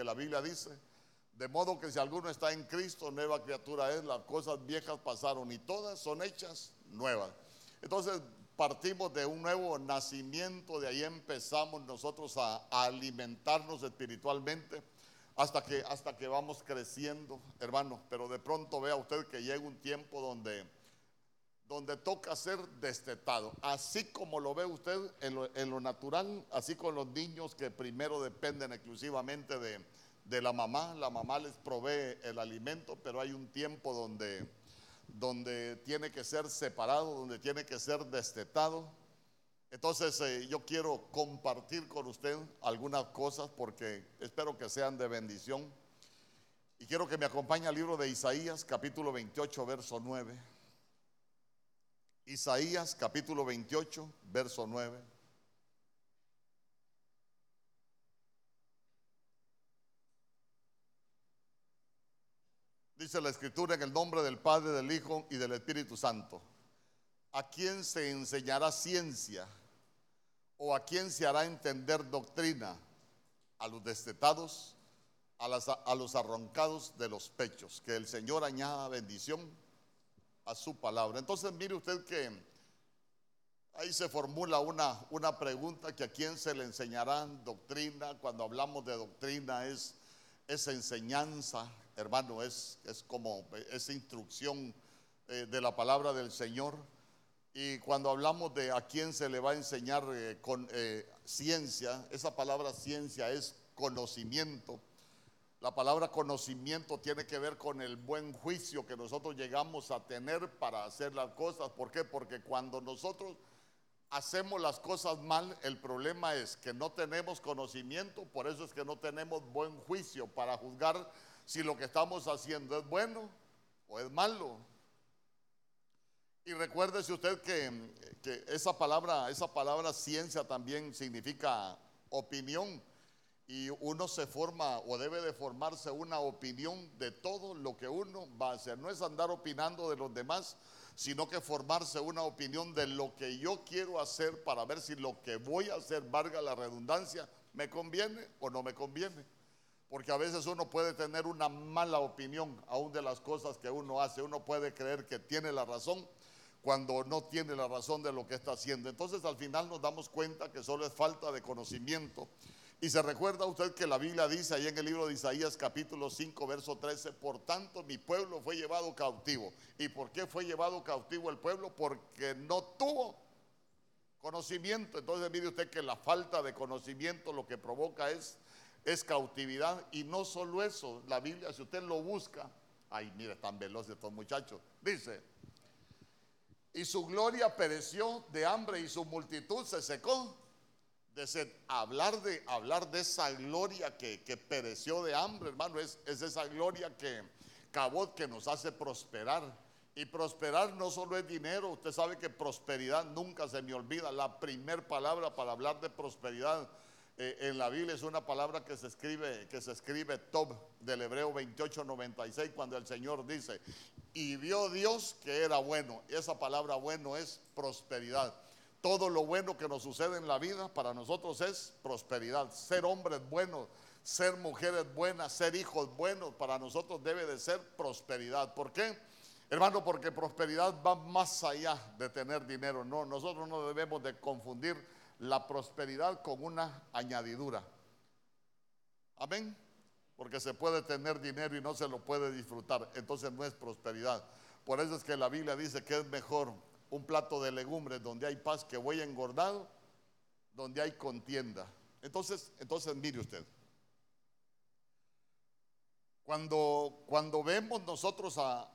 porque la Biblia dice, de modo que si alguno está en Cristo, nueva criatura es, las cosas viejas pasaron y todas son hechas nuevas. Entonces partimos de un nuevo nacimiento, de ahí empezamos nosotros a, alimentarnos espiritualmente hasta que, hasta que vamos creciendo, hermano. Pero de pronto vea usted que llega un tiempo donde, donde toca ser destetado. Así como lo ve usted en lo, natural, así con los niños que primero dependen exclusivamente de, de la mamá. La mamá les provee el alimento, pero hay un tiempo donde, donde tiene que ser separado, donde tiene que ser destetado. Entonces eh, yo quiero compartir con usted algunas cosas porque espero que sean de bendición. Y quiero que me acompañe al libro de Isaías, capítulo 28, verso 9. Isaías, capítulo 28, verso 9. Dice la escritura en el nombre del Padre, del Hijo y del Espíritu Santo. ¿A quién se enseñará ciencia? ¿O a quién se hará entender doctrina? A los destetados, a, a los arrancados de los pechos. Que el Señor añada bendición a su palabra. Entonces mire usted que ahí se formula una, una pregunta que a quién se le enseñará doctrina. Cuando hablamos de doctrina es esa enseñanza hermano, es, es como esa instrucción eh, de la palabra del Señor. Y cuando hablamos de a quién se le va a enseñar eh, con eh, ciencia, esa palabra ciencia es conocimiento. La palabra conocimiento tiene que ver con el buen juicio que nosotros llegamos a tener para hacer las cosas. ¿Por qué? Porque cuando nosotros hacemos las cosas mal, el problema es que no tenemos conocimiento, por eso es que no tenemos buen juicio para juzgar si lo que estamos haciendo es bueno o es malo. Y recuérdese usted que, que, esa palabra, esa palabra ciencia también significa opinión. Y uno se forma o debe de formarse una opinión de todo lo que uno va a hacer. No es andar opinando de los demás, sino que formarse una opinión de lo que yo quiero hacer para ver si lo que voy a hacer, valga la redundancia, me conviene o no me conviene porque a veces uno puede tener una mala opinión aún de las cosas que uno hace. Uno puede creer que tiene la razón cuando no tiene la razón de lo que está haciendo. Entonces al final nos damos cuenta que solo es falta de conocimiento. Y se recuerda usted que la Biblia dice ahí en el libro de Isaías capítulo 5 verso 13, por tanto mi pueblo fue llevado cautivo. ¿Y por qué fue llevado cautivo el pueblo? Porque no tuvo conocimiento. Entonces mire usted que la falta de conocimiento lo que provoca es es cautividad. Y no solo eso, la Biblia, si usted lo busca, ay, mire, están veloces estos muchachos, dice, y su gloria pereció de hambre y su multitud se secó. De Hablar de, hablar de esa gloria que, pereció de hambre, hermano, es, es esa gloria que cabot que nos hace prosperar. Y prosperar no solo es dinero, usted sabe que prosperidad nunca se me olvida. La primer palabra para hablar de prosperidad eh, en la Biblia es una palabra que se escribe, que se escribe Tob del Hebreo 28:96 cuando el Señor dice, y vio Dios que era bueno. Esa palabra bueno es prosperidad. Todo lo bueno que nos sucede en la vida para nosotros es prosperidad. Ser hombres buenos, ser mujeres buenas, ser hijos buenos, para nosotros debe de ser prosperidad. ¿Por qué? Hermano, porque prosperidad va más allá de tener dinero. No, nosotros no debemos de confundir la prosperidad con una añadidura. Amén. Porque se puede tener dinero y no se lo puede disfrutar. Entonces no es prosperidad. Por eso es que la Biblia dice que es mejor un plato de legumbres donde hay paz que voy engordado, donde hay contienda. Entonces, entonces mire usted. Cuando, cuando vemos nosotros a,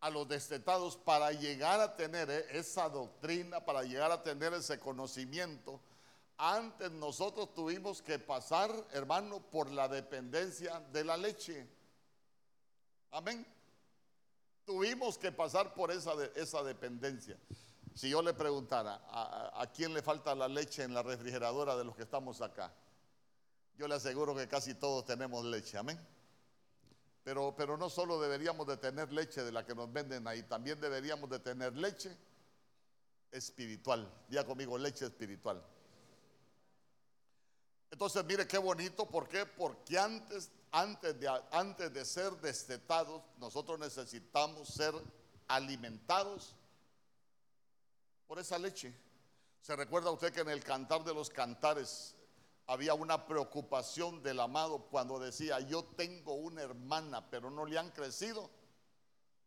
a los destetados para llegar a tener eh, esa doctrina, para llegar a tener ese conocimiento, antes nosotros tuvimos que pasar, hermano, por la dependencia de la leche. Amén. Tuvimos que pasar por esa, esa dependencia. Si yo le preguntara, ¿a, ¿a quién le falta la leche en la refrigeradora de los que estamos acá? Yo le aseguro que casi todos tenemos leche. Amén. Pero, no solo deberíamos de tener leche de la que nos venden ahí, también deberíamos de tener leche espiritual. Ya conmigo, leche espiritual. Entonces, mire qué bonito, ¿por qué? Porque antes, antes, de, antes de ser destetados, nosotros necesitamos ser alimentados por esa leche. ¿Se recuerda usted que en el cantar de los cantares había una preocupación del amado cuando decía, yo tengo una hermana, pero no le han crecido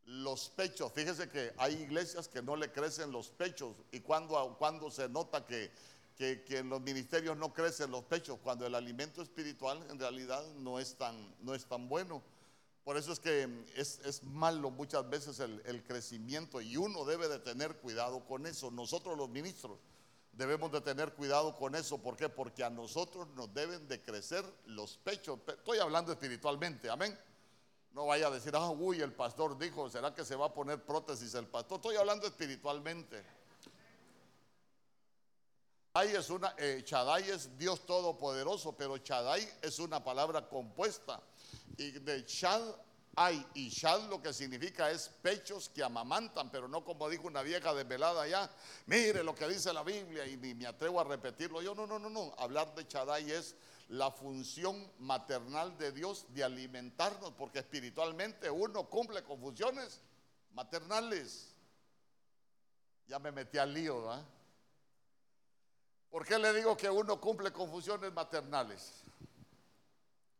los pechos? Fíjese que hay iglesias que no le crecen los pechos y cuando, cuando se nota que, que, en los ministerios no crecen los pechos, cuando el alimento espiritual en realidad no es tan, no es tan bueno. Por eso es que es, es malo muchas veces el, el, crecimiento y uno debe de tener cuidado con eso. Nosotros los ministros debemos de tener cuidado con eso. ¿Por qué? Porque a nosotros nos deben de crecer los pechos. Estoy hablando espiritualmente, amén. No vaya a decir, ah, uy, el pastor dijo, ¿será que se va a poner prótesis el pastor? Estoy hablando espiritualmente. Chadai es, una, eh, es Dios Todopoderoso, pero Chadai es una palabra compuesta. Y de Chad hay, y Shad lo que significa es pechos que amamantan, pero no como dijo una vieja desvelada allá. Mire lo que dice la Biblia y ni me atrevo a repetirlo. Yo no, no, no, no. Hablar de Chadai es la función maternal de Dios de alimentarnos, porque espiritualmente uno cumple con funciones maternales. Ya me metí al lío, ¿verdad? ¿Por qué le digo que uno cumple con funciones maternales?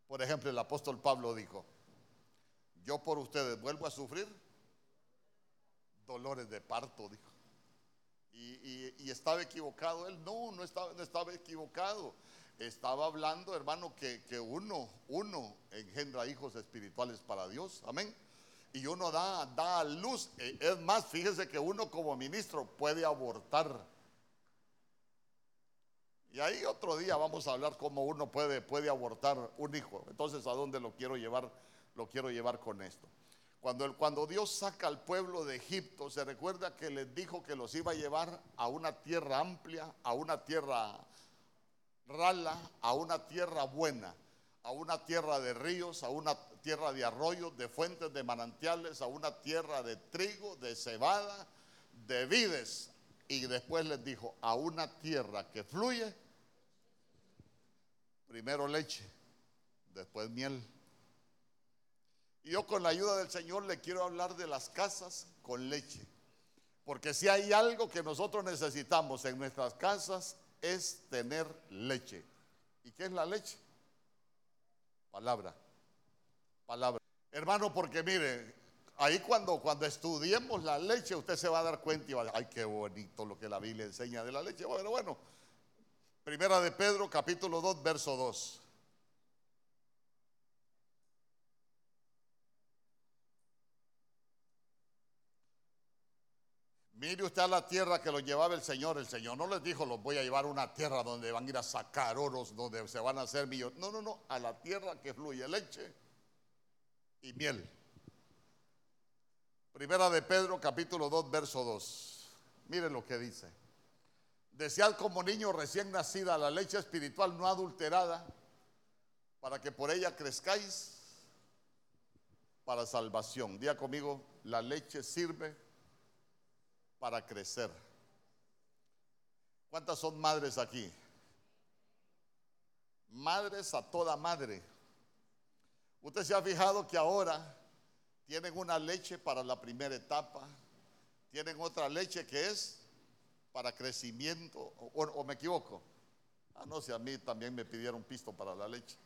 Por ejemplo, el apóstol Pablo dijo, yo por ustedes vuelvo a sufrir dolores de parto, dijo. Y, estaba equivocado él, no, no estaba, no estaba equivocado. Estaba hablando, hermano, que, que uno, uno engendra hijos espirituales para Dios, amén. Y uno da, da luz. E, es más, fíjese que uno como ministro puede abortar y ahí otro día vamos a hablar cómo uno puede, puede abortar un hijo. Entonces, ¿a dónde lo quiero llevar? Lo quiero llevar con esto. Cuando, cuando Dios saca al pueblo de Egipto, se recuerda que les dijo que los iba a llevar a una tierra amplia, a una tierra rala, a una tierra buena, a una tierra de ríos, a una tierra de arroyos, de fuentes, de manantiales, a una tierra de trigo, de cebada, de vides. Y después les dijo, a una tierra que fluye Primero leche, después miel. Y yo con la ayuda del Señor le quiero hablar de las casas con leche. Porque si hay algo que nosotros necesitamos en nuestras casas es tener leche. ¿Y qué es la leche? Palabra. Palabra. Hermano, porque mire, ahí cuando, cuando estudiemos la leche, usted se va a dar cuenta y va a decir, ay, qué bonito lo que la Biblia enseña de la leche. Bueno, bueno, Primera de Pedro, capítulo 2, verso 2. Mire usted a la tierra que lo llevaba el Señor. El Señor no les dijo, los voy a llevar a una tierra donde van a ir a sacar oros, donde se van a hacer millones. No, no, no, a la tierra que fluye leche y miel. Primera de Pedro, capítulo 2, verso 2. Miren lo que dice. Desead como niño recién nacida la leche espiritual no adulterada, para que por ella crezcáis para salvación. Día conmigo, la leche sirve para crecer. ¿Cuántas son madres aquí? Madres a toda madre. Usted se ha fijado que ahora tienen una leche para la primera etapa, tienen otra leche que es para crecimiento, o, me equivoco. Ah, no sé, a mí también me pidieron pisto para la leche.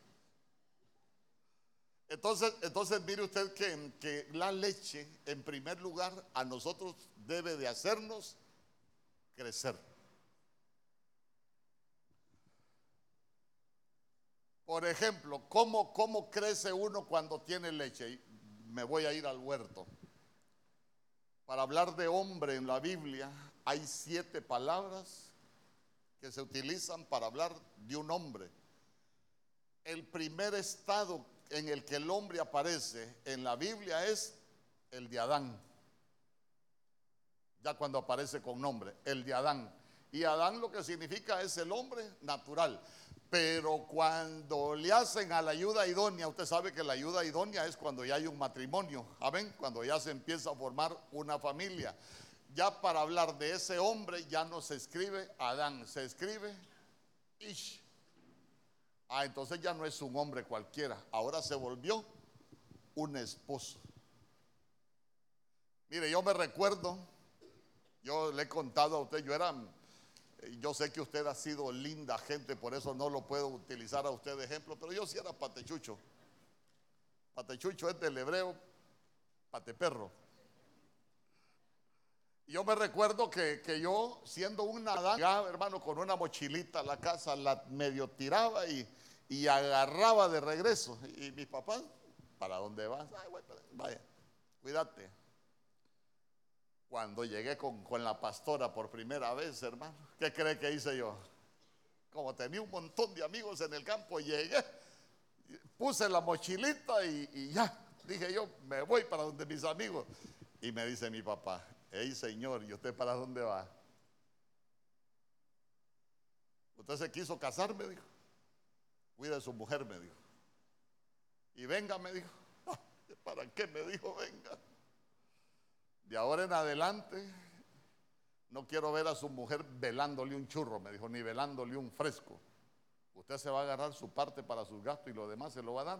Entonces, entonces mire usted que, que, la leche, en primer lugar, a nosotros debe de hacernos crecer. Por ejemplo, ¿cómo, ¿cómo crece uno cuando tiene leche? Me voy a ir al huerto. Para hablar de hombre en la Biblia, hay siete palabras que se utilizan para hablar de un hombre. El primer estado en el que el hombre aparece en la Biblia es el de Adán. Ya cuando aparece con nombre, el de Adán. Y Adán lo que significa es el hombre natural. Pero cuando le hacen a la ayuda idónea, usted sabe que la ayuda idónea es cuando ya hay un matrimonio, amén, cuando ya se empieza a formar una familia ya para hablar de ese hombre ya no se escribe Adán, se escribe Ish. Ah, entonces ya no es un hombre cualquiera, ahora se volvió un esposo. Mire, yo me recuerdo, yo le he contado a usted, yo era, yo sé que usted ha sido linda gente, por eso no lo puedo utilizar a usted de ejemplo, pero yo sí era patechucho. Patechucho es del hebreo pateperro. Y yo me recuerdo que, yo, siendo un Adán, hermano, con una mochilita a la casa, la medio tiraba y, agarraba de regreso. Y mis papás, ¿para dónde vas? Ay, vaya, cuídate. Cuando llegué con, con, la pastora por primera vez, hermano, ¿qué cree que hice yo? Como tenía un montón de amigos en el campo, llegué, puse la mochilita y, y ya, dije yo, me voy para donde mis amigos. Y me dice mi papá, hey señor, ¿y usted para dónde va? Usted se quiso casar, me dijo. Cuida de su mujer, me dijo. Y venga, me dijo. ¿Para qué me dijo venga? De ahora en adelante, no quiero ver a su mujer velándole un churro, me dijo, ni velándole un fresco. Usted se va a agarrar su parte para sus gastos y lo demás se lo va a dar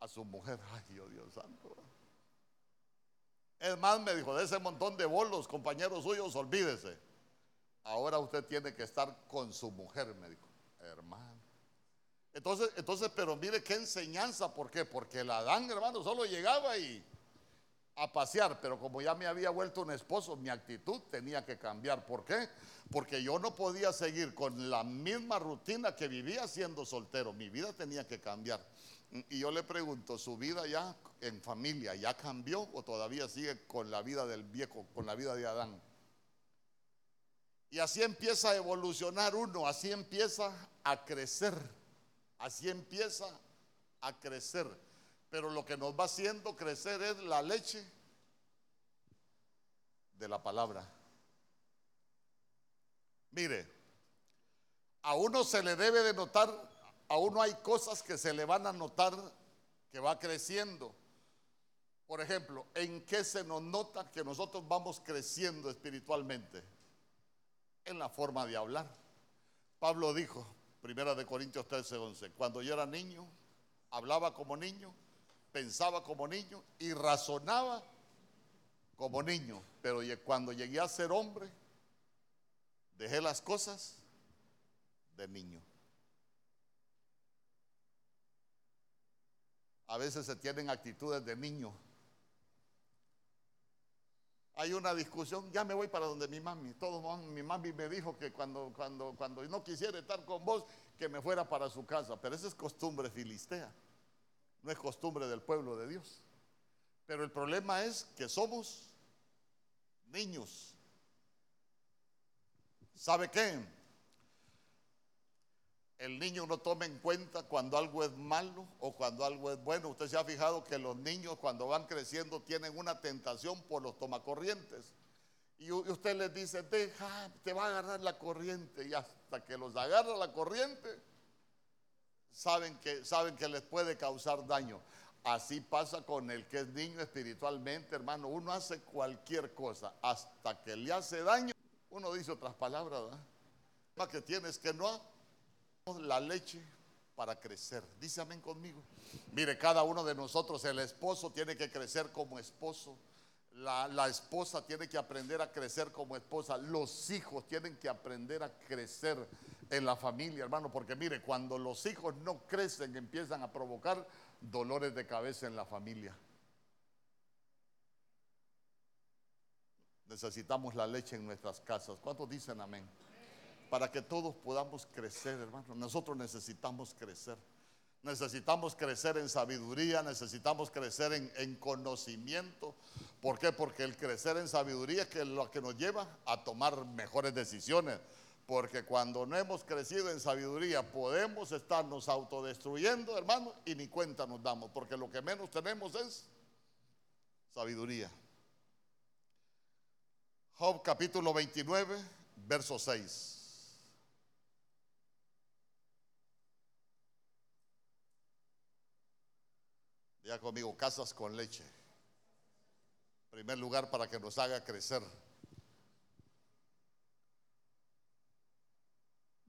a su mujer. Ay, Dios, Dios santo. Es me dijo, de ese montón de bolos, compañeros suyos, olvídese. Ahora usted tiene que estar con su mujer, me dijo, hermano. Entonces, entonces, pero mire qué enseñanza, ¿por qué? Porque el Adán, hermano, solo llegaba y a pasear, pero como ya me había vuelto un esposo, mi actitud tenía que cambiar. ¿Por qué? Porque yo no podía seguir con la misma rutina que vivía siendo soltero. Mi vida tenía que cambiar. Y yo le pregunto, ¿su vida ya en familia ya cambió o todavía sigue con la vida del viejo, con la vida de Adán? Y así empieza a evolucionar uno, así empieza a crecer, así empieza a crecer. Pero lo que nos va haciendo crecer es la leche de la palabra. Mire, a uno se le debe de notar a uno hay cosas que se le van a notar que va creciendo. Por ejemplo, ¿en qué se nos nota que nosotros vamos creciendo espiritualmente? En la forma de hablar. Pablo dijo, primera de Corintios 13, 11, cuando yo era niño, hablaba como niño, pensaba como niño y razonaba como niño. Pero cuando llegué a ser hombre, dejé las cosas de niño. A veces se tienen actitudes de niño. Hay una discusión, ya me voy para donde mi mami. Mi mami me dijo que cuando, cuando, cuando no quisiera estar con vos, que me fuera para su casa. Pero esa es costumbre filistea, no es costumbre del pueblo de Dios. Pero el problema es que somos niños. ¿Sabe qué? el niño no toma en cuenta cuando algo es malo o cuando algo es bueno. Usted se ha fijado que los niños cuando van creciendo tienen una tentación por los tomacorrientes. Y usted les dice, deja, te va a agarrar la corriente. Y hasta que los agarra la corriente, saben que, saben que les puede causar daño. Así pasa con el que es niño espiritualmente, hermano. Uno hace cualquier cosa hasta que le hace daño. Uno dice otras palabras, ¿verdad? que tienes que no la leche para crecer. Dice amén conmigo. Mire, cada uno de nosotros, el esposo tiene que crecer como esposo. La, la, esposa tiene que aprender a crecer como esposa. Los hijos tienen que aprender a crecer en la familia, hermano. Porque mire, cuando los hijos no crecen, empiezan a provocar dolores de cabeza en la familia. Necesitamos la leche en nuestras casas. ¿Cuántos dicen amén? para que todos podamos crecer, hermano. Nosotros necesitamos crecer. Necesitamos crecer en sabiduría, necesitamos crecer en, conocimiento. ¿Por qué? Porque el crecer en sabiduría es lo que nos lleva a tomar mejores decisiones. Porque cuando no hemos crecido en sabiduría podemos estarnos autodestruyendo, hermano, y ni cuenta nos damos. Porque lo que menos tenemos es sabiduría. Job capítulo 29, verso 6. Ya conmigo, casas con leche. primer lugar, para que nos haga crecer.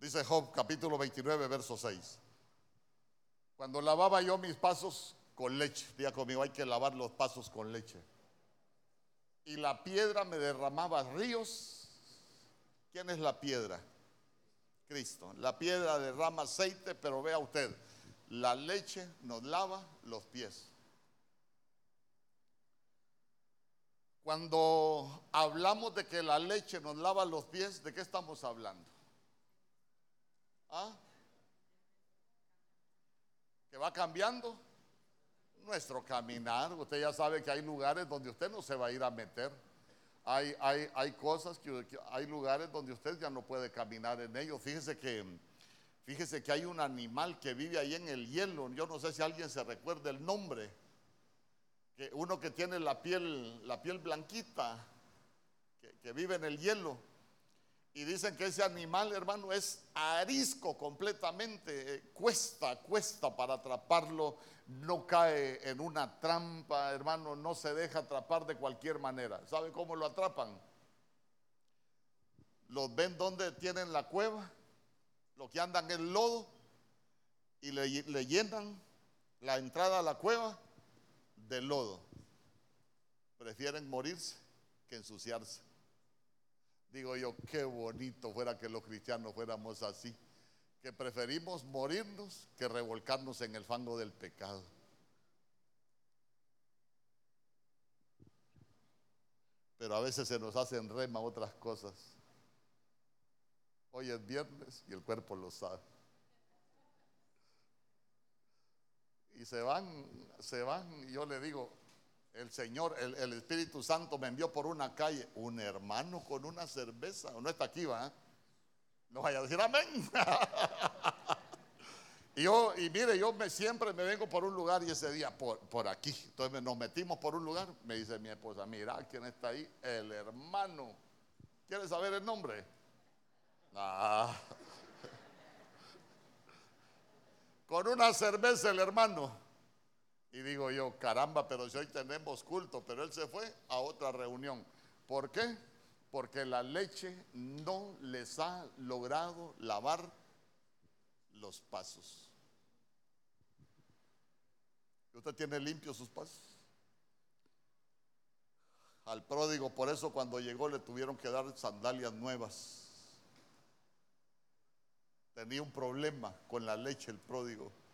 Dice Job capítulo 29, verso 6. Cuando lavaba yo mis pasos con leche, diga conmigo, hay que lavar los pasos con leche. Y la piedra me derramaba ríos. ¿Quién es la piedra? Cristo. La piedra derrama aceite, pero vea usted, la leche nos lava los pies. Cuando hablamos de que la leche nos lava los pies, ¿de qué estamos hablando? ¿Ah? ¿Que va cambiando? Nuestro caminar. Usted ya sabe que hay lugares donde usted no se va a ir a meter. Hay, hay, hay cosas que, hay lugares donde usted ya no puede caminar en ellos. Fíjese que, fíjese que hay un animal que vive ahí en el hielo. Yo no sé si alguien se recuerda el nombre. Que uno que tiene la piel, la piel blanquita, que, que vive en el hielo. Y dicen que ese animal, hermano, es arisco completamente. Eh, cuesta, cuesta para atraparlo. No cae en una trampa, hermano. No se deja atrapar de cualquier manera. ¿Sabe cómo lo atrapan? Los ven donde tienen la cueva, lo que andan en lodo, y le, le llenan la entrada a la cueva de lodo. Prefieren morirse que ensuciarse. Digo yo, qué bonito fuera que los cristianos fuéramos así, que preferimos morirnos que revolcarnos en el fango del pecado. Pero a veces se nos hacen rema otras cosas. Hoy es viernes y el cuerpo lo sabe. Y se van, se van, y yo le digo, el Señor, el, Espíritu Santo me envió por una calle un hermano con una cerveza. No está aquí, va. No vaya a decir amén. y yo, y mire, yo me, siempre me vengo por un lugar y ese día por, por aquí. Entonces nos metimos por un lugar. Me dice mi esposa, mira, ¿quién está ahí? El hermano. ¿Quieres saber el nombre? Ah. Con una cerveza el hermano. Y digo yo, caramba, pero si hoy tenemos culto, pero él se fue a otra reunión. ¿Por qué? Porque la leche no les ha logrado lavar los pasos. ¿Usted tiene limpios sus pasos? Al pródigo, por eso cuando llegó le tuvieron que dar sandalias nuevas. Tenía un problema con la leche el pródigo.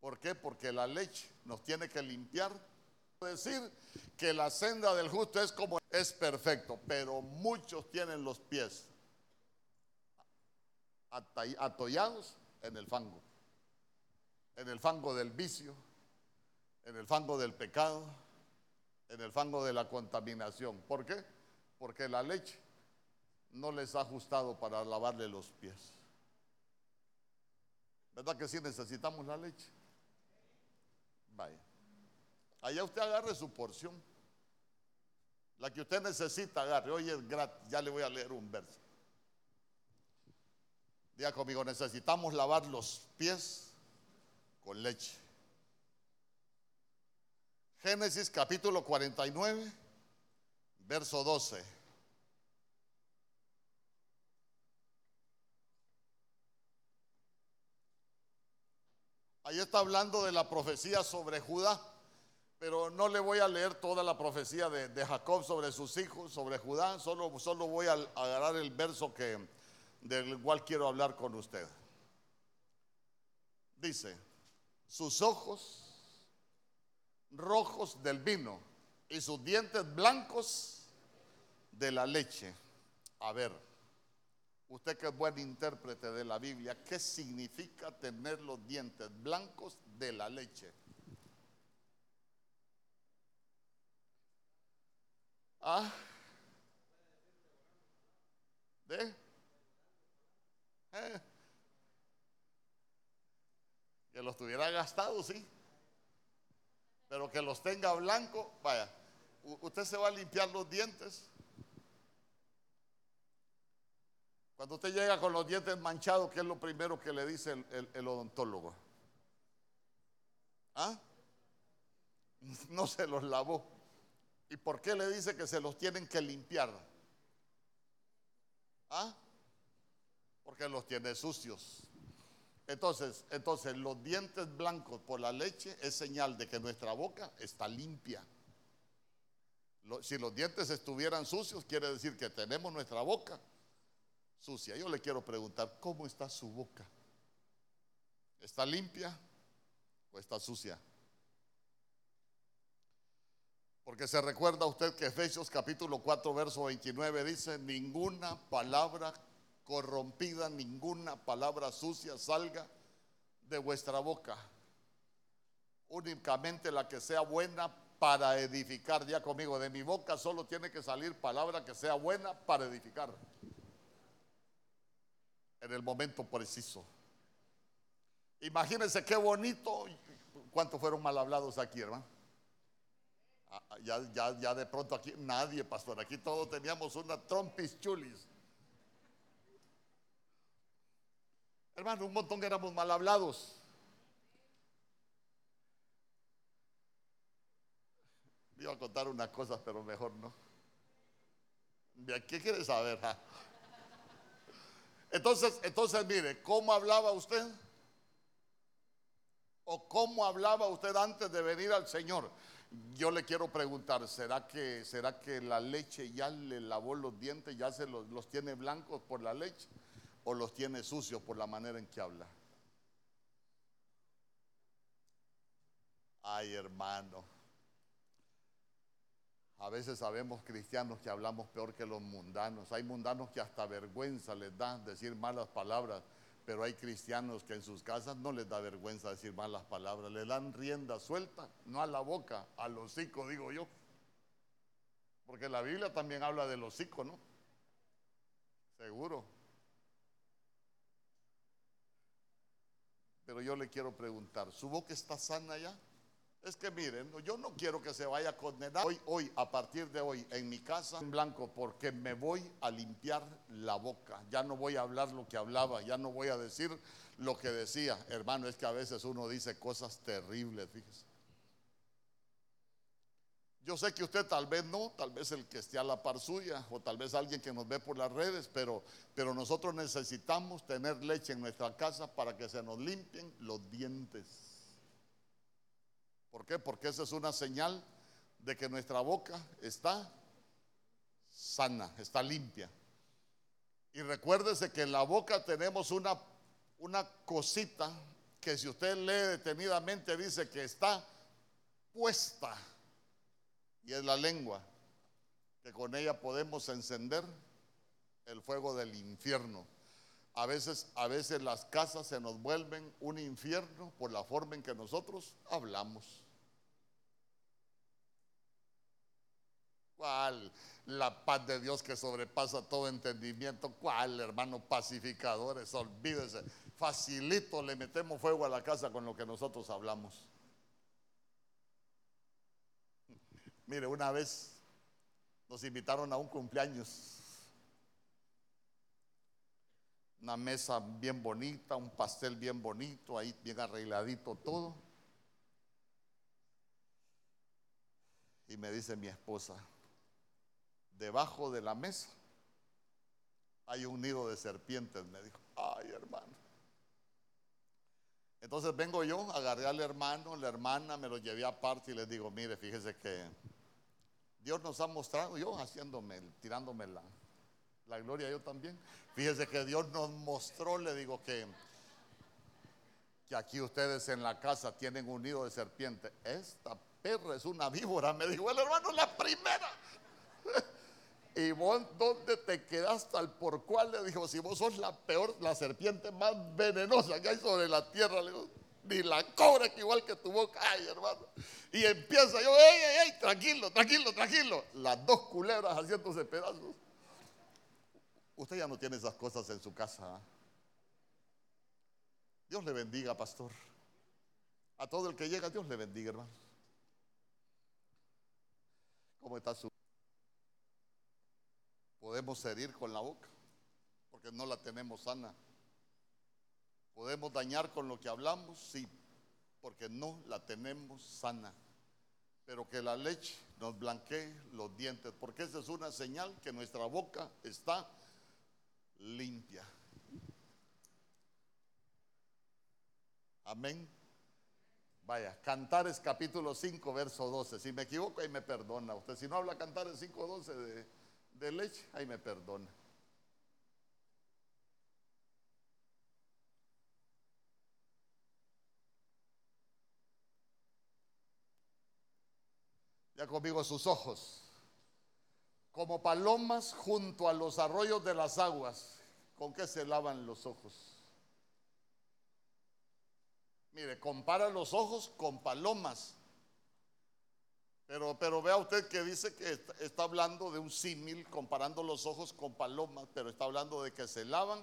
¿Por qué? Porque la leche nos tiene que limpiar. Decir que la senda del justo es como es perfecto, pero muchos tienen los pies atollados en el fango, en el fango del vicio, en el fango del pecado, en el fango de la contaminación. ¿Por qué? Porque la leche no les ha ajustado para lavarle los pies. ¿Verdad que sí necesitamos la leche? Vaya. Allá usted agarre su porción. La que usted necesita, agarre. Hoy es gratis. Ya le voy a leer un verso. Diga conmigo, necesitamos lavar los pies con leche. Génesis capítulo 49, verso 12. Ahí está hablando de la profecía sobre Judá, pero no le voy a leer toda la profecía de, Jacob sobre sus hijos, sobre Judá, solo, solo voy a agarrar el verso que, del cual quiero hablar con usted. Dice, sus ojos rojos del vino y sus dientes blancos de la leche. A ver, Usted que es buen intérprete de la Biblia, ¿qué significa tener los dientes blancos de la leche? ¿Ah? ¿De? ¿Eh? Que los tuviera gastados, sí. Pero que los tenga blancos, vaya. Usted se va a limpiar los dientes Cuando usted llega con los dientes manchados, ¿qué es lo primero que le dice el, odontólogo? ¿Ah? No se los lavó. ¿Y por qué le dice que se los tienen que limpiar? ¿Ah? Porque los tiene sucios. Entonces, entonces los dientes blancos por la leche es señal de que nuestra boca está limpia. si los dientes estuvieran sucios, quiere decir que tenemos nuestra boca sucia. Yo le quiero preguntar, ¿cómo está su boca? ¿Está limpia o está sucia? Porque se recuerda usted que Efesios capítulo 4, verso 29 dice, ninguna palabra corrompida, ninguna palabra sucia salga de vuestra boca. Únicamente la que sea buena para edificar. Ya conmigo, de mi boca solo tiene que salir palabra que sea buena para edificar. En el momento preciso. Imagínense qué bonito. ¿Cuántos fueron mal hablados aquí, hermano? Ah, ah, ya, ya, ya de pronto aquí, nadie, pastor. Aquí todos teníamos una trompis chulis. Hermano, un montón éramos mal hablados. Iba a contar unas cosas, pero mejor no. ¿Qué quiere saber? Ah. Entonces, entonces, mire, ¿cómo hablaba usted? ¿O cómo hablaba usted antes de venir al Señor? Yo le quiero preguntar, ¿será que, será que la leche ya le lavó los dientes, ya se los tiene blancos por la leche? o los tiene sucios por la manera en que habla. Ay, hermano. A veces sabemos cristianos que hablamos peor que los mundanos. Hay mundanos que hasta vergüenza les da decir malas palabras, pero hay cristianos que en sus casas no les da vergüenza decir malas palabras. Le dan rienda suelta, no a la boca, al hocico, digo yo. Porque la Biblia también habla del hocico, ¿no? Seguro. Pero yo le quiero preguntar, ¿su boca está sana ya? Es que miren, yo no quiero que se vaya a condenar hoy, hoy, a partir de hoy, en mi casa en blanco, porque me voy a limpiar la boca. Ya no voy a hablar lo que hablaba, ya no voy a decir lo que decía. Hermano, es que a veces uno dice cosas terribles, fíjese. Yo sé que usted tal vez no, tal vez el que esté a la par suya o tal vez alguien que nos ve por las redes, pero, pero nosotros necesitamos tener leche en nuestra casa para que se nos limpien los dientes. ¿Por qué? Porque esa es una señal de que nuestra boca está sana, está limpia. Y recuérdese que en la boca tenemos una, una cosita que si usted lee detenidamente dice que está puesta y es la lengua, que con ella podemos encender el fuego del infierno. A veces, a veces las casas se nos vuelven un infierno por la forma en que nosotros hablamos. ¿Cuál? La paz de Dios que sobrepasa todo entendimiento. ¿Cuál, hermano? Pacificadores, olvídese. Facilito le metemos fuego a la casa con lo que nosotros hablamos. Mire, una vez nos invitaron a un cumpleaños. Una mesa bien bonita, un pastel bien bonito, ahí bien arregladito todo. Y me dice mi esposa, debajo de la mesa hay un nido de serpientes, me dijo. Ay, hermano. Entonces vengo yo, agarré al hermano, la hermana, me lo llevé aparte y les digo, mire, fíjese que Dios nos ha mostrado, yo haciéndome, tirándome la, la gloria yo también. Fíjese que Dios nos mostró, le digo que, que aquí ustedes en la casa tienen un nido de serpiente. Esta perra es una víbora, me dijo el hermano, la primera. Y vos, ¿dónde te quedaste al por cual? Le dijo, si vos sos la peor, la serpiente más venenosa que hay sobre la tierra, le digo, ni la cobra que igual que tu boca. Ay, hermano. Y empieza yo, ey, ey, ey, tranquilo, tranquilo, tranquilo. Las dos culebras haciéndose pedazos. Usted ya no tiene esas cosas en su casa. ¿ah? Dios le bendiga, pastor. A todo el que llega, Dios le bendiga, hermano. ¿Cómo está su? Podemos herir con la boca, porque no la tenemos sana. Podemos dañar con lo que hablamos, sí, porque no la tenemos sana. Pero que la leche nos blanquee los dientes, porque esa es una señal que nuestra boca está limpia. Amén. Vaya, Cantares capítulo 5, verso 12. Si me equivoco, ahí me perdona. Usted si no habla Cantares 5, 12 de, de leche, ahí me perdona. Ya conmigo sus ojos. Como palomas junto a los arroyos de las aguas. ¿Con qué se lavan los ojos? Mire, compara los ojos con palomas. Pero, pero vea usted que dice que está, hablando de un símil, comparando los ojos con palomas, pero está hablando de que se lavan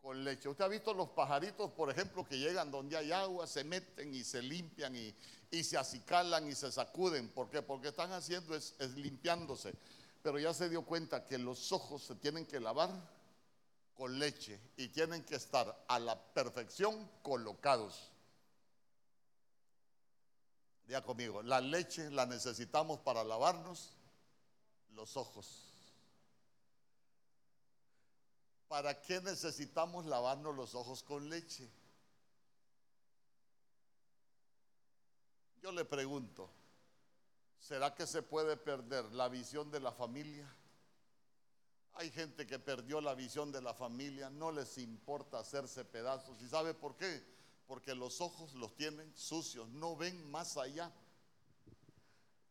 con leche. Usted ha visto los pajaritos, por ejemplo, que llegan donde hay agua, se meten y se limpian y, y se acicalan y se sacuden. ¿Por qué? Porque están haciendo es limpiándose. Pero ya se dio cuenta que los ojos se tienen que lavar con leche y tienen que estar a la perfección colocados. Ya conmigo, la leche la necesitamos para lavarnos los ojos. ¿Para qué necesitamos lavarnos los ojos con leche? Yo le pregunto, ¿será que se puede perder la visión de la familia? Hay gente que perdió la visión de la familia, no les importa hacerse pedazos. ¿Y sabe por qué? Porque los ojos los tienen sucios, no ven más allá.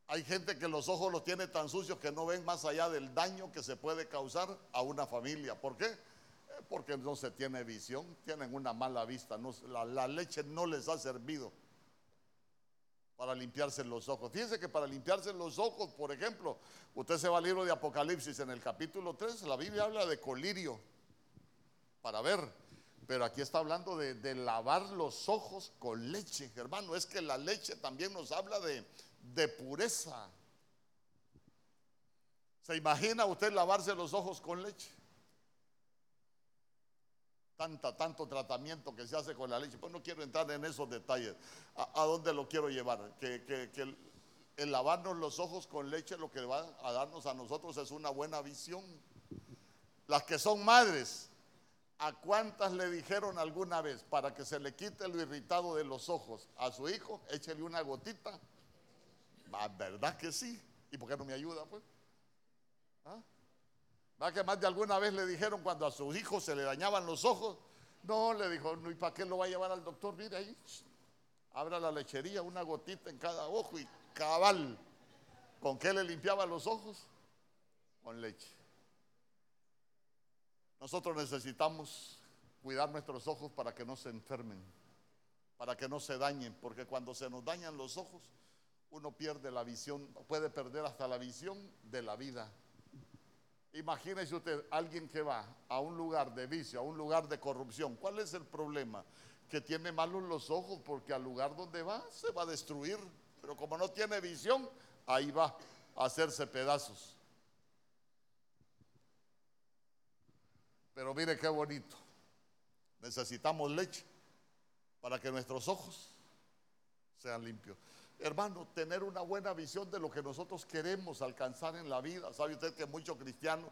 Hay gente que los ojos los tiene tan sucios que no ven más allá del daño que se puede causar a una familia. ¿Por qué? Eh, porque no se tiene visión, tienen una mala vista. La, la leche no les ha servido para limpiarse los ojos. Fíjense que para limpiarse los ojos, por ejemplo, usted se va al libro de Apocalipsis en el capítulo 3, la Biblia habla de colirio para ver, pero aquí está hablando de, lavar los ojos con leche, hermano. Es que la leche también nos habla de, pureza. ¿Se imagina usted lavarse los ojos con leche? Tanta, tanto tratamiento que se hace con la leche. Pues no quiero entrar en esos detalles. ¿A, dónde lo quiero llevar? Que, el lavarnos los ojos con leche lo que va a darnos a nosotros es una buena visión. Las que son madres, ¿a cuántas le dijeron alguna vez para que se le quite lo irritado de los ojos a su hijo? Échele una gotita. Ah, ¿Verdad que sí? ¿Y por qué no me ayuda, pues? ¿Ah? ¿Verdad que más de alguna vez le dijeron cuando a sus hijos se le dañaban los ojos? No, le dijo, ¿y para qué lo va a llevar al doctor? Mire ahí, abra la lechería, una gotita en cada ojo y cabal. ¿Con qué le limpiaba los ojos? Con leche. Nosotros necesitamos cuidar nuestros ojos para que no se enfermen, para que no se dañen, porque cuando se nos dañan los ojos, uno pierde la visión, puede perder hasta la visión de la vida. Imagínese usted, alguien que va a un lugar de vicio, a un lugar de corrupción. ¿Cuál es el problema? Que tiene malos los ojos porque al lugar donde va se va a destruir. Pero como no tiene visión, ahí va a hacerse pedazos. Pero mire qué bonito. Necesitamos leche para que nuestros ojos sean limpios. Hermano, tener una buena visión de lo que nosotros queremos alcanzar en la vida. ¿Sabe usted que muchos cristianos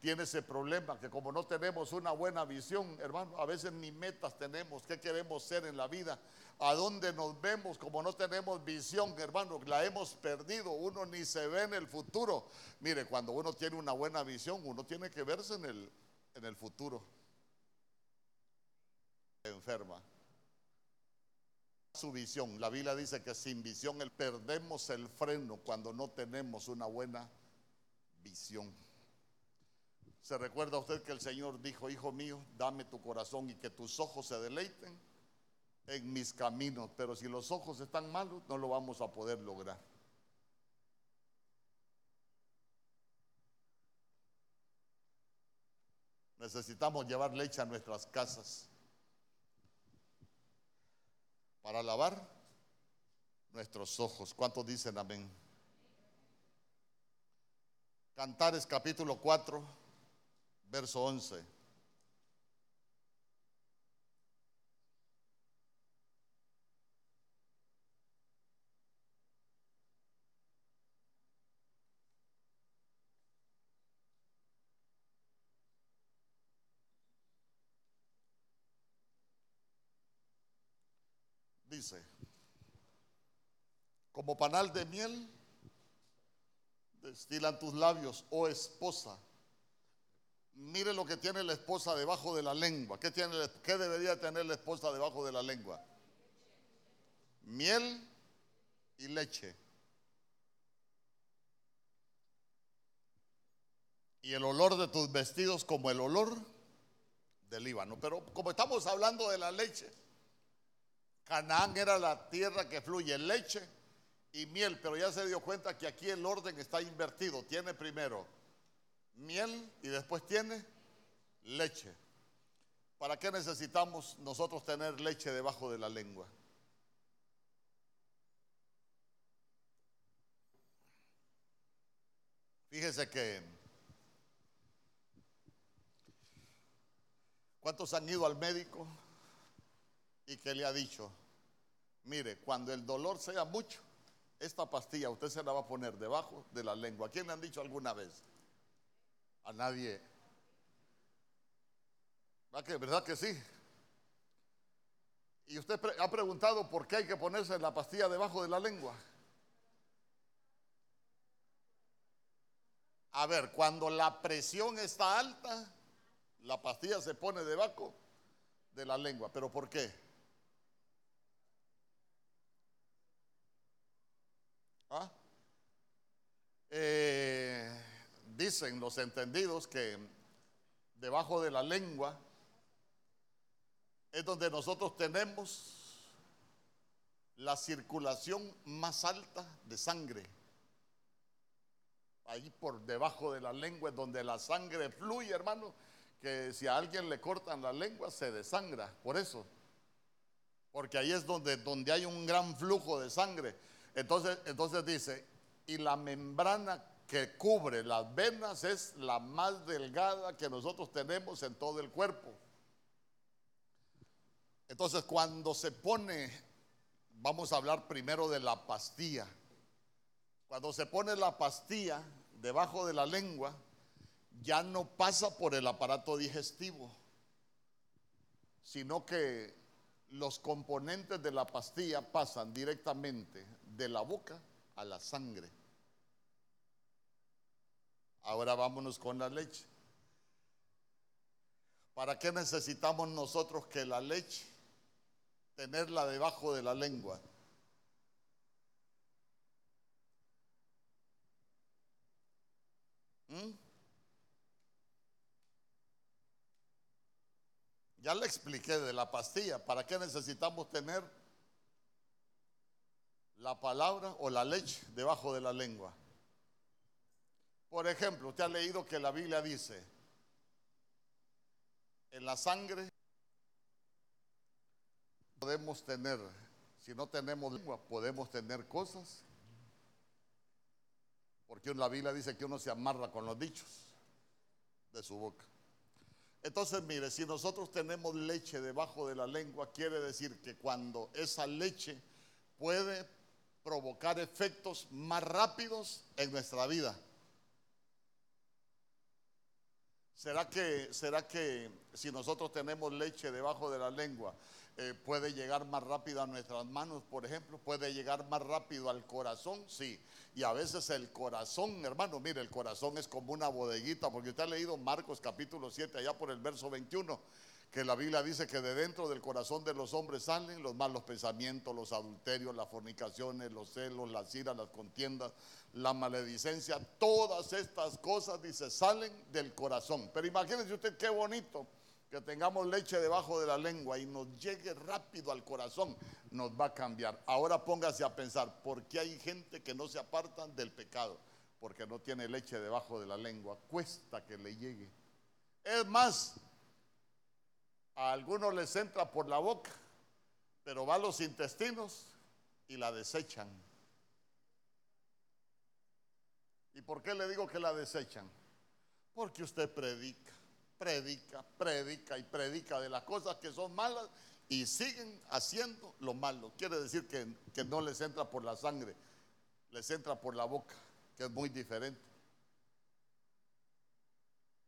tienen ese problema? Que como no tenemos una buena visión, hermano, a veces ni metas tenemos. ¿Qué queremos ser en la vida? ¿A dónde nos vemos? Como no tenemos visión, hermano, la hemos perdido. Uno ni se ve en el futuro. Mire, cuando uno tiene una buena visión, uno tiene que verse en el, en el futuro. Enferma su visión. La Biblia dice que sin visión el, perdemos el freno cuando no tenemos una buena visión. ¿Se recuerda usted que el Señor dijo, hijo mío, dame tu corazón y que tus ojos se deleiten en mis caminos? Pero si los ojos están malos, no lo vamos a poder lograr. Necesitamos llevar leche a nuestras casas para lavar nuestros ojos. ¿Cuántos dicen amén? Cantares capítulo 4, verso 11. Como panal de miel, destilan tus labios, oh esposa. Mire lo que tiene la esposa debajo de la lengua. ¿Qué, tiene, ¿Qué debería tener la esposa debajo de la lengua? Miel y leche. Y el olor de tus vestidos como el olor del Líbano. Pero como estamos hablando de la leche, Canaán era la tierra que fluye leche y miel, pero ya se dio cuenta que aquí el orden está invertido. Tiene primero miel y después tiene leche. ¿Para qué necesitamos nosotros tener leche debajo de la lengua? Fíjese que ¿cuántos han ido al médico y que le ha dicho, mire, cuando el dolor sea mucho, esta pastilla usted se la va a poner debajo de la lengua. ¿A quién le han dicho alguna vez? A nadie. ¿Verdad que, ¿verdad que sí? Y usted ha preguntado por qué hay que ponerse la pastilla debajo de la lengua. A ver, cuando la presión está alta, la pastilla se pone debajo de la lengua. ¿Pero por qué? ¿Ah? Eh, dicen los entendidos que debajo de la lengua es donde nosotros tenemos la circulación más alta de sangre. Ahí por debajo de la lengua es donde la sangre fluye, hermano, que si a alguien le cortan la lengua se desangra, por eso. Porque ahí es donde, donde hay un gran flujo de sangre. Entonces, entonces dice, y la membrana que cubre las venas es la más delgada que nosotros tenemos en todo el cuerpo. Entonces, cuando se pone, vamos a hablar primero de la pastilla. Cuando se pone la pastilla debajo de la lengua, ya no pasa por el aparato digestivo, sino que los componentes de la pastilla pasan directamente de la boca a la sangre. Ahora vámonos con la leche. ¿Para qué necesitamos nosotros que la leche tenerla debajo de la lengua? ¿Mm? Ya le expliqué de la pastilla. ¿Para qué necesitamos tener la palabra o la leche debajo de la lengua. Por ejemplo, usted ha leído que la Biblia dice, en la sangre podemos tener, si no tenemos lengua, podemos tener cosas, porque la Biblia dice que uno se amarra con los dichos de su boca. Entonces, mire, si nosotros tenemos leche debajo de la lengua, quiere decir que cuando esa leche puede provocar efectos más rápidos en nuestra vida. ¿Será que, ¿Será que si nosotros tenemos leche debajo de la lengua, eh, puede llegar más rápido a nuestras manos, por ejemplo? ¿Puede llegar más rápido al corazón? Sí. Y a veces el corazón, hermano, mire, el corazón es como una bodeguita, porque usted ha leído Marcos capítulo 7, allá por el verso 21 que la Biblia dice que de dentro del corazón de los hombres salen los malos pensamientos, los adulterios, las fornicaciones, los celos, las iras, las contiendas, la maledicencia, todas estas cosas, dice, salen del corazón. Pero imagínense usted qué bonito que tengamos leche debajo de la lengua y nos llegue rápido al corazón, nos va a cambiar. Ahora póngase a pensar, ¿por qué hay gente que no se apartan del pecado? Porque no tiene leche debajo de la lengua, cuesta que le llegue. Es más, a algunos les entra por la boca, pero va a los intestinos y la desechan. ¿Y por qué le digo que la desechan? Porque usted predica, predica, predica y predica de las cosas que son malas y siguen haciendo lo malo. Quiere decir que, que no les entra por la sangre, les entra por la boca, que es muy diferente.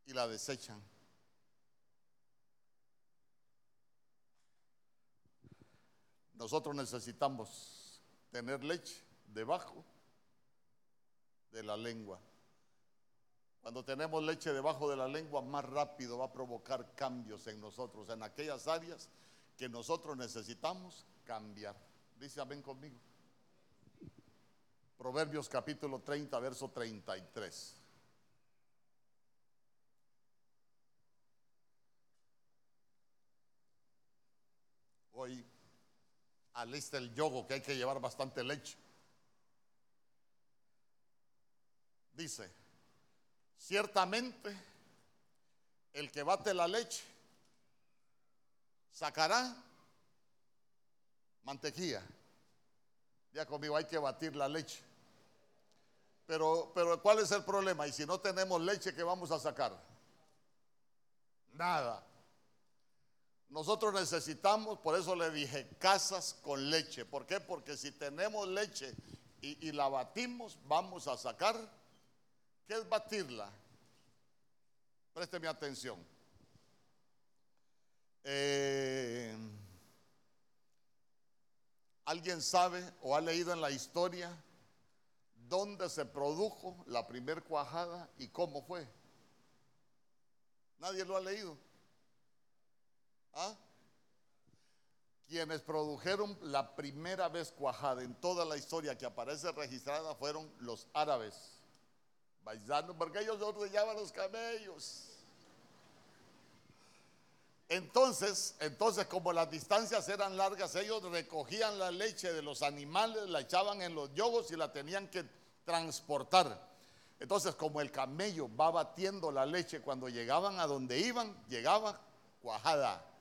Y la desechan. Nosotros necesitamos tener leche debajo de la lengua. Cuando tenemos leche debajo de la lengua, más rápido va a provocar cambios en nosotros, en aquellas áreas que nosotros necesitamos cambiar. Dice amén conmigo. Proverbios capítulo 30, verso 33. Hoy alista el yogo que hay que llevar bastante leche. Dice, ciertamente el que bate la leche sacará mantequilla. Ya conmigo hay que batir la leche. Pero, pero ¿cuál es el problema? Y si no tenemos leche, ¿qué vamos a sacar? Nada. Nosotros necesitamos, por eso le dije, casas con leche. ¿Por qué? Porque si tenemos leche y, la batimos, vamos a sacar. ¿Qué es batirla? Présteme atención. Eh, ¿Alguien sabe o ha leído en la historia dónde se produjo la primer cuajada y cómo fue? Nadie lo ha leído. ¿Ah? Quienes produjeron la primera vez cuajada en toda la historia que aparece registrada fueron los árabes. Bailando, porque ellos ordeñaban los camellos. Entonces, entonces como las distancias eran largas, ellos recogían la leche de los animales, la echaban en los yogos y la tenían que transportar. Entonces, como el camello va batiendo la leche cuando llegaban a donde iban, llegaba cuajada.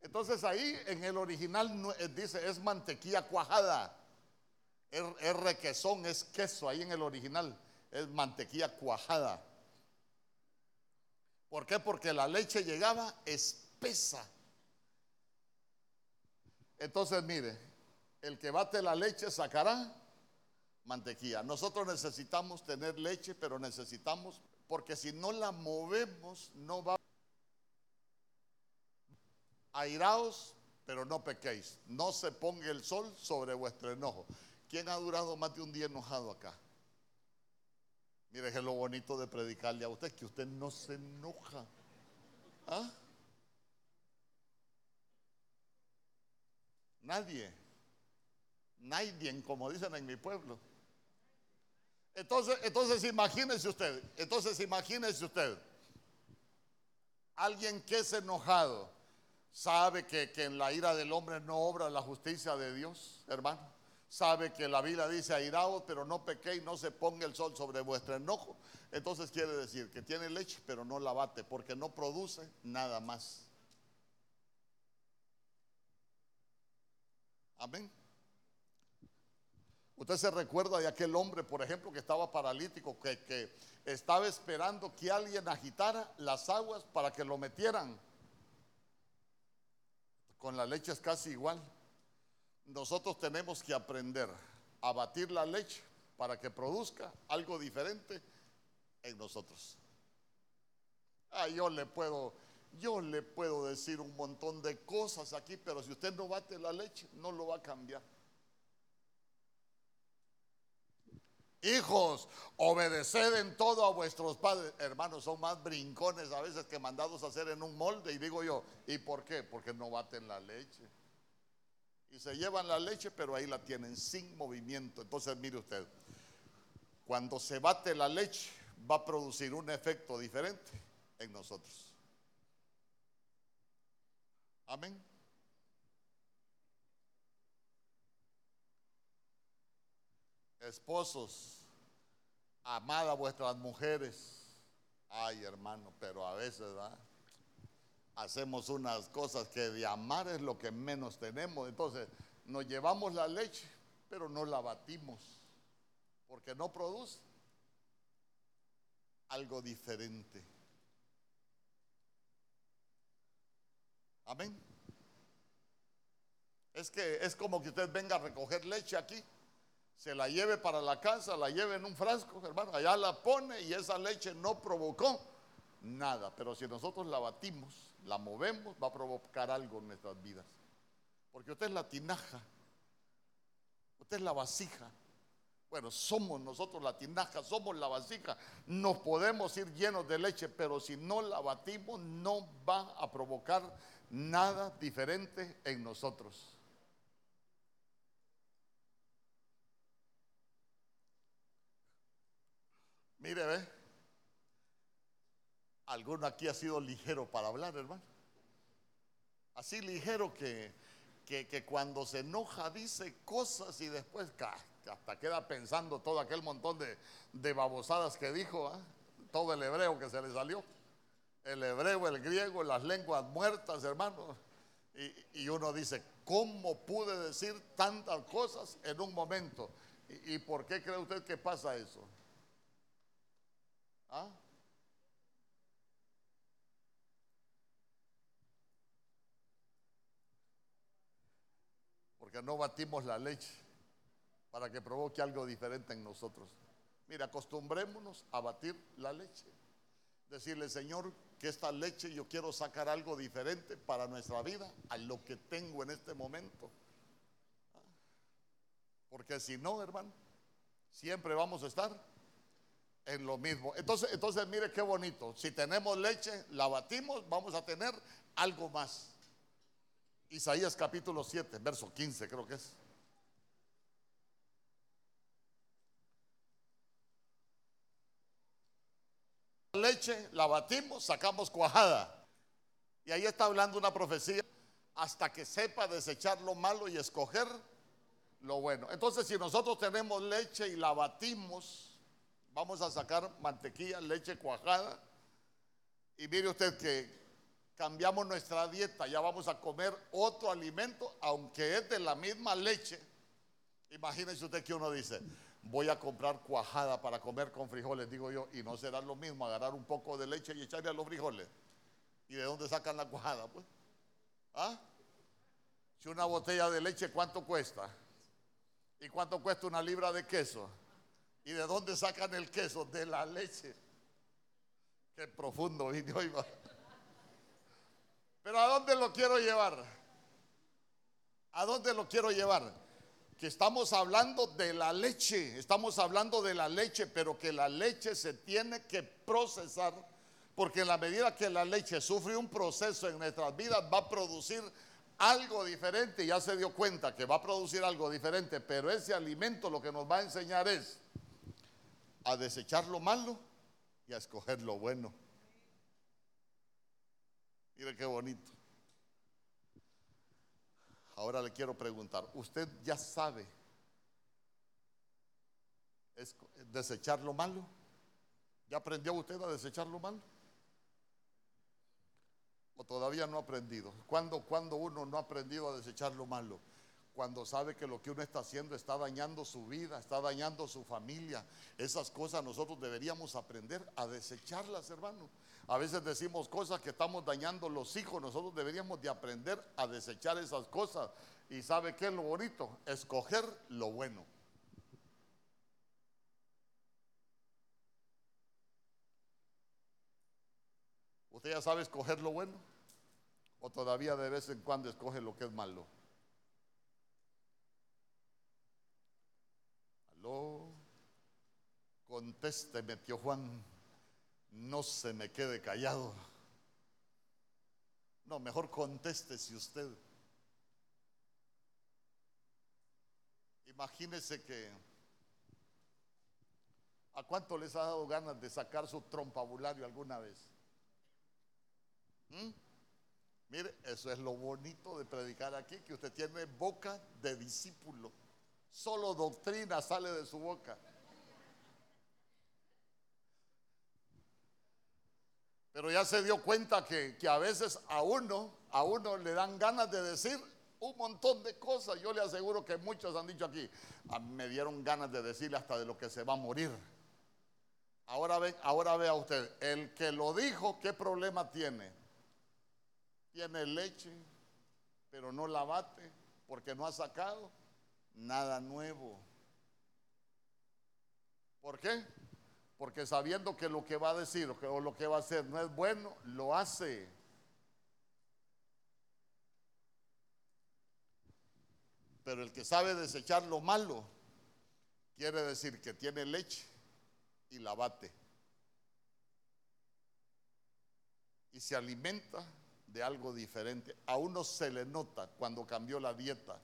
Entonces ahí en el original eh, dice es mantequilla cuajada. Es, es requesón, es queso ahí en el original. Es mantequilla cuajada. ¿Por qué? Porque la leche llegaba espesa. Entonces, mire, el que bate la leche sacará mantequilla. Nosotros necesitamos tener leche, pero necesitamos, porque si no la movemos, no va. Airaos, pero no pequéis. No se ponga el sol sobre vuestro enojo. ¿Quién ha durado más de un día enojado acá? Mire, es lo bonito de predicarle a usted, que usted no se enoja. ¿Ah? Nadie. Nadie, como dicen en mi pueblo. Entonces, entonces imagínese usted, entonces imagínese usted, alguien que es enojado, sabe que, que en la ira del hombre no obra la justicia de Dios, hermano sabe que la Biblia dice airaos, pero no pequéis, no se ponga el sol sobre vuestro enojo. Entonces quiere decir que tiene leche, pero no la bate, porque no produce nada más. Amén. Usted se recuerda de aquel hombre, por ejemplo, que estaba paralítico, que, que estaba esperando que alguien agitara las aguas para que lo metieran. Con la leche es casi igual nosotros tenemos que aprender a batir la leche para que produzca algo diferente en nosotros. Ah, yo le puedo, yo le puedo decir un montón de cosas aquí, pero si usted no bate la leche, no lo va a cambiar. Hijos, obedeced en todo a vuestros padres. Hermanos, son más brincones a veces que mandados a hacer en un molde. Y digo yo, ¿y por qué? Porque no baten la leche y se llevan la leche, pero ahí la tienen sin movimiento. Entonces, mire usted, cuando se bate la leche, va a producir un efecto diferente en nosotros. Amén. Esposos, amad a vuestras mujeres. Ay, hermano, pero a veces, hacemos unas cosas que de amar es lo que menos tenemos. Entonces, nos llevamos la leche, pero no la batimos, porque no produce algo diferente. Amén. Es que es como que usted venga a recoger leche aquí, se la lleve para la casa, la lleve en un frasco, hermano, allá la pone y esa leche no provocó nada. Pero si nosotros la batimos, la movemos, va a provocar algo en nuestras vidas. Porque usted es la tinaja, usted es la vasija. Bueno, somos nosotros la tinaja, somos la vasija. Nos podemos ir llenos de leche, pero si no la batimos, no va a provocar nada diferente en nosotros. Mire, ve. Alguno aquí ha sido ligero para hablar, hermano. Así ligero que, que, cuando se enoja dice cosas y después hasta queda pensando todo aquel montón de, babosadas que dijo, ¿ah? todo el hebreo que se le salió. El hebreo, el griego, las lenguas muertas, hermano. Y, uno dice, ¿cómo pude decir tantas cosas en un momento? ¿Y, y por qué cree usted que pasa eso? ¿Ah? Porque no batimos la leche para que provoque algo diferente en nosotros. Mira, acostumbrémonos a batir la leche. Decirle, Señor, que esta leche yo quiero sacar algo diferente para nuestra vida a lo que tengo en este momento. Porque si no, hermano, siempre vamos a estar en lo mismo. Entonces, entonces mire qué bonito. Si tenemos leche, la batimos, vamos a tener algo más. Isaías capítulo 7, verso 15 creo que es. Leche, la batimos, sacamos cuajada. Y ahí está hablando una profecía hasta que sepa desechar lo malo y escoger lo bueno. Entonces, si nosotros tenemos leche y la batimos, Vamos a sacar mantequilla, leche cuajada. Y mire usted que cambiamos nuestra dieta, ya vamos a comer otro alimento, aunque es de la misma leche. Imagínese usted que uno dice, voy a comprar cuajada para comer con frijoles, digo yo, y no será lo mismo agarrar un poco de leche y echarle a los frijoles. ¿Y de dónde sacan la cuajada? Pues, ¿ah? Si una botella de leche, ¿cuánto cuesta? ¿Y cuánto cuesta una libra de queso? ¿Y de dónde sacan el queso? De la leche. Qué profundo vino Pero ¿a dónde lo quiero llevar? ¿A dónde lo quiero llevar? Que estamos hablando de la leche, estamos hablando de la leche, pero que la leche se tiene que procesar, porque en la medida que la leche sufre un proceso en nuestras vidas, va a producir algo diferente. Ya se dio cuenta que va a producir algo diferente, pero ese alimento lo que nos va a enseñar es a desechar lo malo y a escoger lo bueno. Mire qué bonito. Ahora le quiero preguntar, ¿usted ya sabe desechar lo malo? ¿Ya aprendió usted a desechar lo malo? ¿O todavía no ha aprendido? ¿Cuándo, cuando uno no ha aprendido a desechar lo malo? Cuando sabe que lo que uno está haciendo está dañando su vida, está dañando su familia. Esas cosas nosotros deberíamos aprender a desecharlas, hermano. A veces decimos cosas que estamos dañando los hijos, nosotros deberíamos de aprender a desechar esas cosas. ¿Y sabe qué es lo bonito? Escoger lo bueno. ¿Usted ya sabe escoger lo bueno? ¿O todavía de vez en cuando escoge lo que es malo? Contésteme, tío Juan. No se me quede callado. No, mejor si usted. Imagínese que ¿a cuánto les ha dado ganas de sacar su trompabulario alguna vez? ¿Mm? Mire, eso es lo bonito de predicar aquí, que usted tiene boca de discípulo. Solo doctrina sale de su boca. Pero ya se dio cuenta que, a veces a uno, a uno le dan ganas de decir un montón de cosas. Yo le aseguro que muchos han dicho aquí, ah, me dieron ganas de decirle hasta de lo que se va a morir. Ahora ve, ahora vea usted, el que lo dijo, ¿qué problema tiene? Tiene leche, pero no la bate porque no ha sacado nada nuevo. ¿Por qué? Porque sabiendo que lo que va a decir o, lo que va a hacer no es bueno, lo hace. Pero el que sabe desechar lo malo, quiere decir que tiene leche y la bate. Y se alimenta de algo diferente. A uno se le nota cuando cambió la dieta.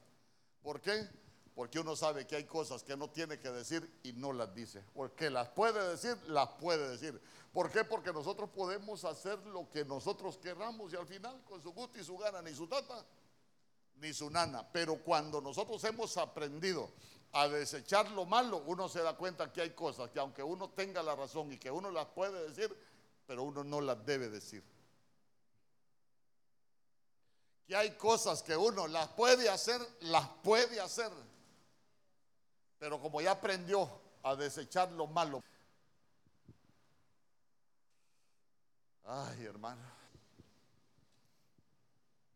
¿Por qué? Porque uno sabe que hay cosas que no tiene que decir y no las dice. Porque las puede decir, las puede decir. ¿Por qué? Porque nosotros podemos hacer lo que nosotros queramos y al final con su gusto y su gana, ni su tata, ni su nana. Pero cuando nosotros hemos aprendido a desechar lo malo, uno se da cuenta que hay cosas que aunque uno tenga la razón y que uno las puede decir, pero uno no las debe decir que hay cosas que uno las puede hacer, las puede hacer. Pero como ya aprendió a desechar lo malo. Ay, hermano.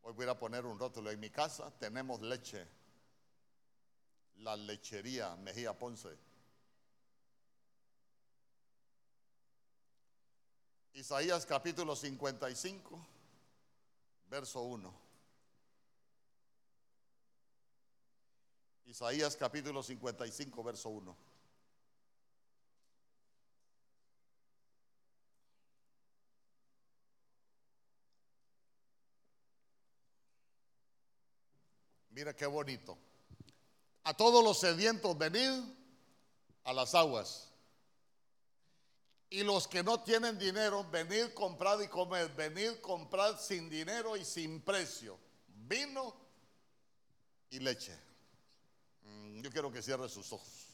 Hoy voy a poner un rótulo. En mi casa tenemos leche. La lechería Mejía Ponce. Isaías capítulo 55, verso 1. Isaías capítulo 55, verso 1. Mira qué bonito. A todos los sedientos venid a las aguas. Y los que no tienen dinero, venid, comprad y comed. Venid, comprad sin dinero y sin precio. Vino y leche. Yo quiero que cierre sus ojos.